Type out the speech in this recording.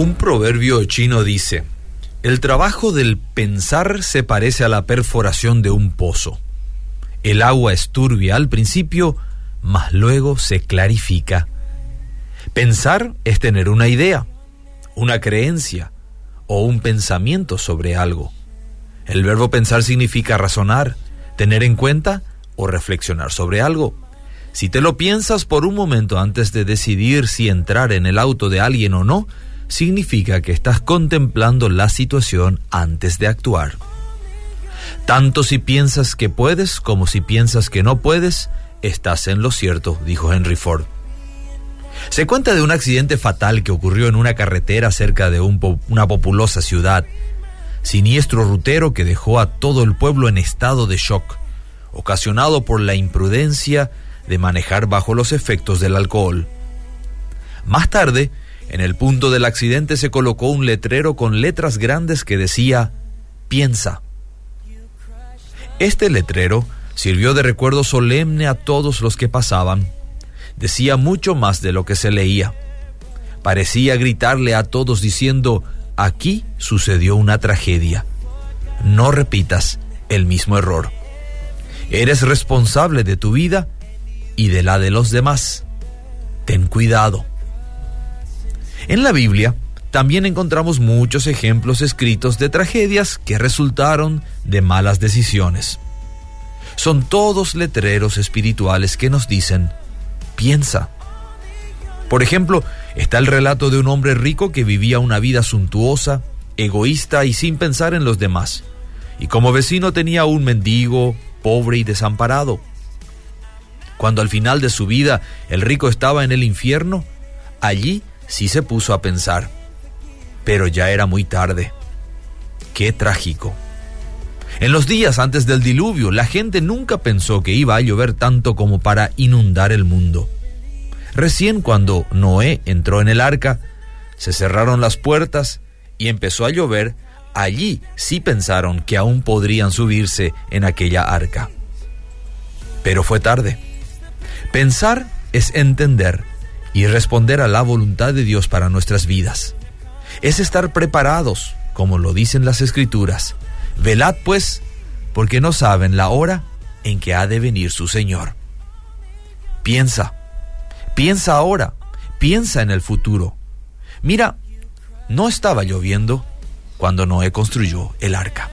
Un proverbio chino dice, el trabajo del pensar se parece a la perforación de un pozo. El agua es turbia al principio, mas luego se clarifica. Pensar es tener una idea, una creencia o un pensamiento sobre algo. El verbo pensar significa razonar, tener en cuenta o reflexionar sobre algo. Si te lo piensas por un momento antes de decidir si entrar en el auto de alguien o no, significa que estás contemplando la situación antes de actuar. Tanto si piensas que puedes como si piensas que no puedes, estás en lo cierto, dijo Henry Ford. Se cuenta de un accidente fatal que ocurrió en una carretera cerca de una populosa ciudad. Siniestro rutero que dejó a todo el pueblo en estado de shock, ocasionado por la imprudencia de manejar bajo los efectos del alcohol. Más tarde, en el punto del accidente se colocó un letrero con letras grandes que decía, piensa. Este letrero sirvió de recuerdo solemne a todos los que pasaban. Decía mucho más de lo que se leía. Parecía gritarle a todos diciendo, aquí sucedió una tragedia. No repitas el mismo error. Eres responsable de tu vida y de la de los demás. Ten cuidado. En la Biblia también encontramos muchos ejemplos escritos de tragedias que resultaron de malas decisiones. Son todos letreros espirituales que nos dicen, piensa. Por ejemplo, está el relato de un hombre rico que vivía una vida suntuosa, egoísta y sin pensar en los demás. Y como vecino tenía un mendigo, pobre y desamparado. Cuando al final de su vida el rico estaba en el infierno, allí sí se puso a pensar, pero ya era muy tarde. Qué trágico. En los días antes del diluvio, la gente nunca pensó que iba a llover tanto como para inundar el mundo. Recién cuando Noé entró en el arca, se cerraron las puertas y empezó a llover, allí sí pensaron que aún podrían subirse en aquella arca. Pero fue tarde. Pensar es entender y responder a la voluntad de Dios para nuestras vidas. Es estar preparados, como lo dicen las escrituras. Velad pues, porque no saben la hora en que ha de venir su Señor. Piensa, piensa ahora, piensa en el futuro. Mira, no estaba lloviendo cuando Noé construyó el arca.